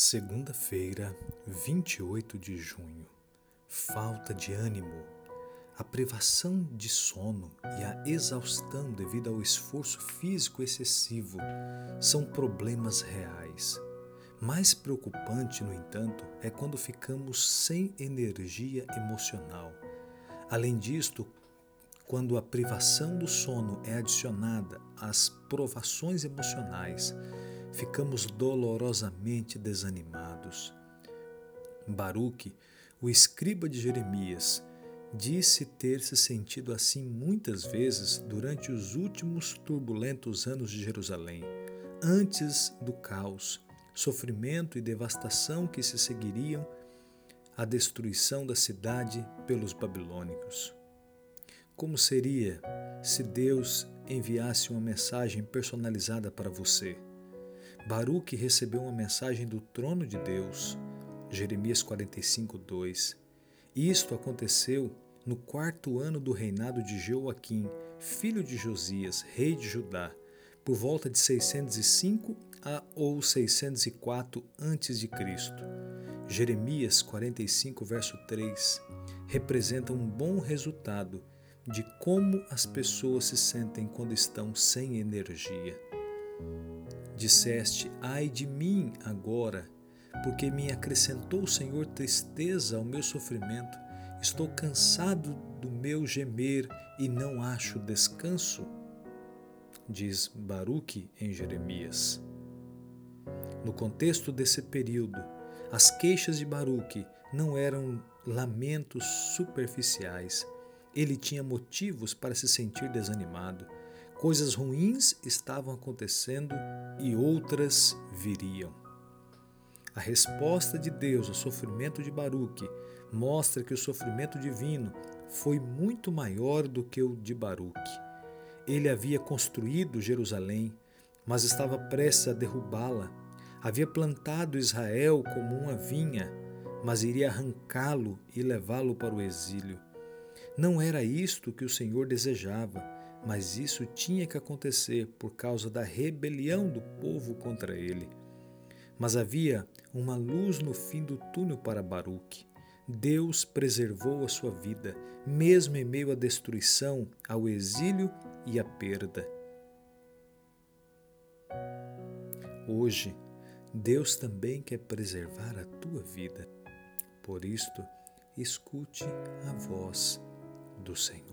Segunda-feira, 28 de junho. Falta de ânimo. A privação de sono e a exaustão devido ao esforço físico excessivo são problemas reais. Mais preocupante, no entanto, é quando ficamos sem energia emocional. Além disto, quando a privação do sono é adicionada às provações emocionais, ficamos dolorosamente desanimados. Baruque, o escriba de Jeremias, disse ter se sentido assim muitas vezes durante os últimos turbulentos anos de Jerusalém, antes do caos, sofrimento e devastação que se seguiriam à destruição da cidade pelos babilônicos. Como seria se Deus enviasse uma mensagem personalizada para você? Baruque recebeu uma mensagem do trono de Deus, Jeremias 45, 2. Isto aconteceu no quarto ano do reinado de Joaquim, filho de Josias, rei de Judá, por volta de 605 a ou 604 a.C. Jeremias 45, verso 3, representa um bom resultado de como as pessoas se sentem quando estão sem energia. Disseste: Ai de mim agora, porque me acrescentou o Senhor tristeza ao meu sofrimento. Estou cansado do meu gemer e não acho descanso. Diz Baruque em Jeremias. No contexto desse período, as queixas de Baruque não eram lamentos superficiais. Ele tinha motivos para se sentir desanimado Coisas ruins estavam acontecendo e outras viriam. A resposta de Deus ao sofrimento de Baruque mostra que o sofrimento divino foi muito maior do que o de Baruque. Ele havia construído Jerusalém, mas estava prestes a derrubá-la. Havia plantado Israel como uma vinha, mas iria arrancá-lo e levá-lo para o exílio. Não era isto que o Senhor desejava mas isso tinha que acontecer por causa da rebelião do povo contra ele. Mas havia uma luz no fim do túnel para Baruque. Deus preservou a sua vida, mesmo em meio à destruição, ao exílio e à perda. Hoje, Deus também quer preservar a tua vida. Por isto, escute a voz do Senhor.